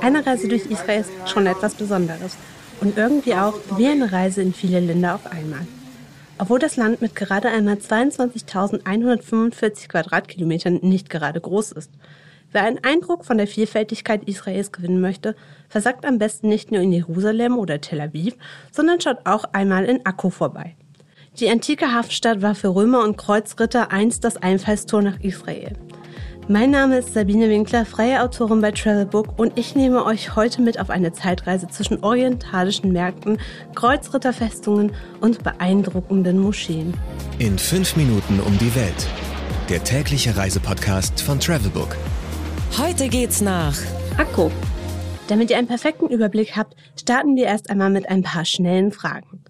Eine Reise durch Israel ist schon etwas Besonderes und irgendwie auch wie eine Reise in viele Länder auf einmal. Obwohl das Land mit gerade einmal 22.145 Quadratkilometern nicht gerade groß ist. Wer einen Eindruck von der Vielfältigkeit Israels gewinnen möchte, versagt am besten nicht nur in Jerusalem oder Tel Aviv, sondern schaut auch einmal in Akko vorbei. Die antike Hafenstadt war für Römer und Kreuzritter einst das Einfallstor nach Israel. Mein Name ist Sabine Winkler, freie Autorin bei Travelbook und ich nehme euch heute mit auf eine Zeitreise zwischen orientalischen Märkten, Kreuzritterfestungen und beeindruckenden Moscheen. In fünf Minuten um die Welt. Der tägliche Reisepodcast von Travelbook. Heute geht's nach Akko. Damit ihr einen perfekten Überblick habt, starten wir erst einmal mit ein paar schnellen Fragen.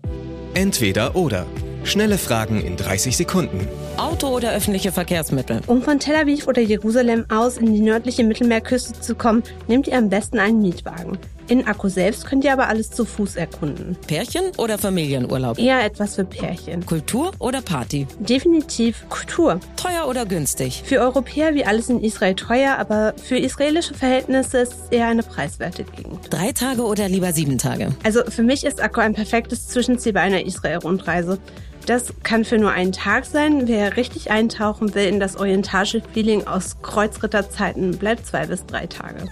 Entweder oder. Schnelle Fragen in 30 Sekunden. Auto oder öffentliche Verkehrsmittel? Um von Tel Aviv oder Jerusalem aus in die nördliche Mittelmeerküste zu kommen, nehmt ihr am besten einen Mietwagen. In Akku selbst könnt ihr aber alles zu Fuß erkunden. Pärchen oder Familienurlaub? Eher etwas für Pärchen. Kultur oder Party? Definitiv Kultur. Teuer oder günstig? Für Europäer wie alles in Israel teuer, aber für israelische Verhältnisse ist es eher eine preiswerte Gegend. Drei Tage oder lieber sieben Tage? Also für mich ist Akku ein perfektes Zwischenziel bei einer Israel-Rundreise. Das kann für nur einen Tag sein. Wer richtig eintauchen will in das orientalische Feeling aus Kreuzritterzeiten, bleibt zwei bis drei Tage.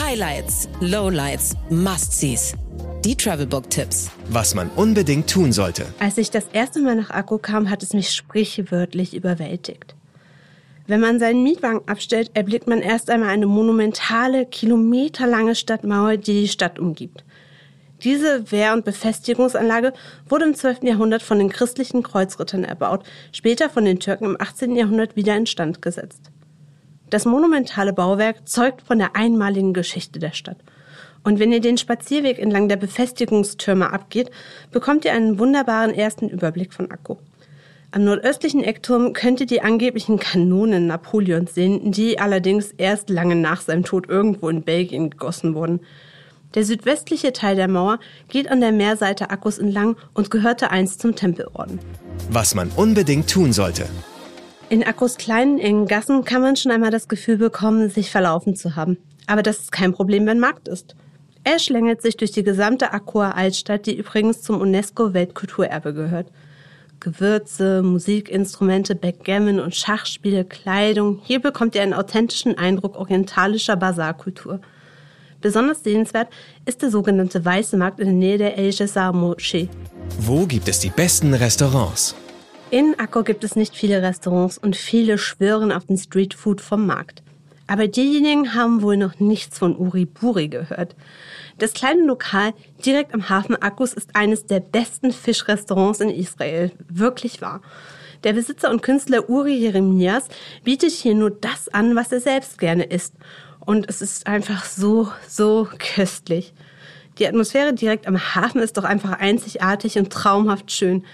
Highlights, Lowlights, Must-Sees. Die Travelbook-Tipps. Was man unbedingt tun sollte. Als ich das erste Mal nach Akku kam, hat es mich sprichwörtlich überwältigt. Wenn man seinen Mietwagen abstellt, erblickt man erst einmal eine monumentale, kilometerlange Stadtmauer, die die Stadt umgibt. Diese Wehr- und Befestigungsanlage wurde im 12. Jahrhundert von den christlichen Kreuzrittern erbaut, später von den Türken im 18. Jahrhundert wieder instand gesetzt. Das monumentale Bauwerk zeugt von der einmaligen Geschichte der Stadt. Und wenn ihr den Spazierweg entlang der Befestigungstürme abgeht, bekommt ihr einen wunderbaren ersten Überblick von Akko. Am nordöstlichen Eckturm könnt ihr die angeblichen Kanonen Napoleons sehen, die allerdings erst lange nach seinem Tod irgendwo in Belgien gegossen wurden. Der südwestliche Teil der Mauer geht an der Meerseite Akkus entlang und gehörte einst zum Tempelorden. Was man unbedingt tun sollte. In Akkus kleinen, engen Gassen kann man schon einmal das Gefühl bekommen, sich verlaufen zu haben. Aber das ist kein Problem, wenn Markt ist. Er schlängelt sich durch die gesamte Akkuer Altstadt, die übrigens zum UNESCO-Weltkulturerbe gehört. Gewürze, Musikinstrumente, Backgammon und Schachspiele, Kleidung. Hier bekommt ihr einen authentischen Eindruck orientalischer Basarkultur. Besonders sehenswert ist der sogenannte Weiße Markt in der Nähe der El Jessar Moschee. Wo gibt es die besten Restaurants? In Akko gibt es nicht viele Restaurants und viele schwören auf den Streetfood vom Markt. Aber diejenigen haben wohl noch nichts von Uriburi gehört. Das kleine Lokal direkt am Hafen Akkus ist eines der besten Fischrestaurants in Israel. Wirklich wahr. Der Besitzer und Künstler Uri Jeremias bietet hier nur das an, was er selbst gerne isst. Und es ist einfach so, so köstlich. Die Atmosphäre direkt am Hafen ist doch einfach einzigartig und traumhaft schön.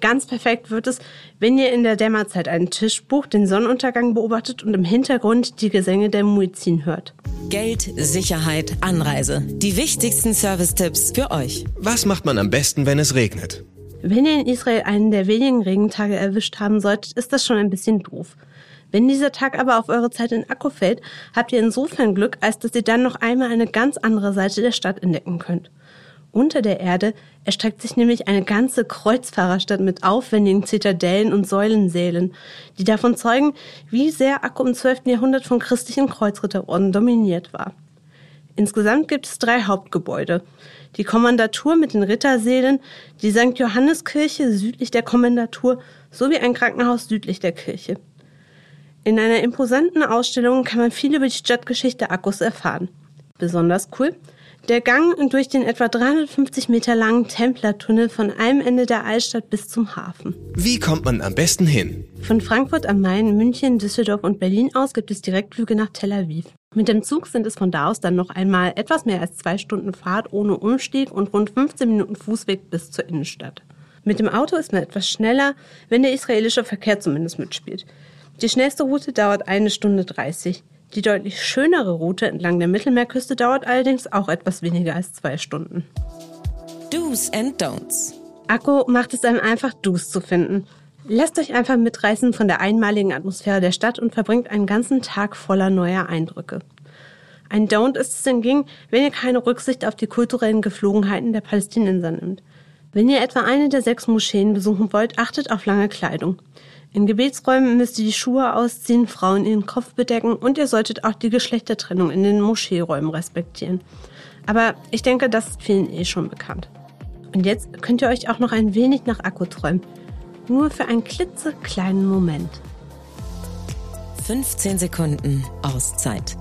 Ganz perfekt wird es, wenn ihr in der Dämmerzeit einen Tisch bucht, den Sonnenuntergang beobachtet und im Hintergrund die Gesänge der Muezzin hört. Geld, Sicherheit, Anreise. Die wichtigsten Service-Tipps für euch. Was macht man am besten, wenn es regnet? Wenn ihr in Israel einen der wenigen Regentage erwischt haben solltet, ist das schon ein bisschen doof. Wenn dieser Tag aber auf eure Zeit in Akku fällt, habt ihr insofern Glück, als dass ihr dann noch einmal eine ganz andere Seite der Stadt entdecken könnt. Unter der Erde erstreckt sich nämlich eine ganze Kreuzfahrerstadt mit aufwendigen Zitadellen und Säulensälen, die davon zeugen, wie sehr Akku im 12. Jahrhundert von christlichen Kreuzritterorden dominiert war. Insgesamt gibt es drei Hauptgebäude. Die Kommandatur mit den Rittersälen, die St. Johanneskirche südlich der Kommandatur sowie ein Krankenhaus südlich der Kirche. In einer imposanten Ausstellung kann man viel über die Stadtgeschichte Akkus erfahren. Besonders cool, der Gang durch den etwa 350 Meter langen Templertunnel von einem Ende der Altstadt bis zum Hafen. Wie kommt man am besten hin? Von Frankfurt am Main, München, Düsseldorf und Berlin aus gibt es Direktflüge nach Tel Aviv. Mit dem Zug sind es von da aus dann noch einmal etwas mehr als zwei Stunden Fahrt ohne Umstieg und rund 15 Minuten Fußweg bis zur Innenstadt. Mit dem Auto ist man etwas schneller, wenn der israelische Verkehr zumindest mitspielt. Die schnellste Route dauert eine Stunde 30. Die deutlich schönere Route entlang der Mittelmeerküste dauert allerdings auch etwas weniger als zwei Stunden. Do's and Don'ts. Akku macht es einem einfach, Do's zu finden. Lasst euch einfach mitreißen von der einmaligen Atmosphäre der Stadt und verbringt einen ganzen Tag voller neuer Eindrücke. Ein Don't ist es hingegen, wenn ihr keine Rücksicht auf die kulturellen Geflogenheiten der Palästinenser nimmt. Wenn ihr etwa eine der sechs Moscheen besuchen wollt, achtet auf lange Kleidung. In Gebetsräumen müsst ihr die Schuhe ausziehen, Frauen ihren Kopf bedecken und ihr solltet auch die Geschlechtertrennung in den Moscheeräumen respektieren. Aber ich denke, das ist vielen eh schon bekannt. Und jetzt könnt ihr euch auch noch ein wenig nach Akku träumen. Nur für einen klitzekleinen Moment. 15 Sekunden Auszeit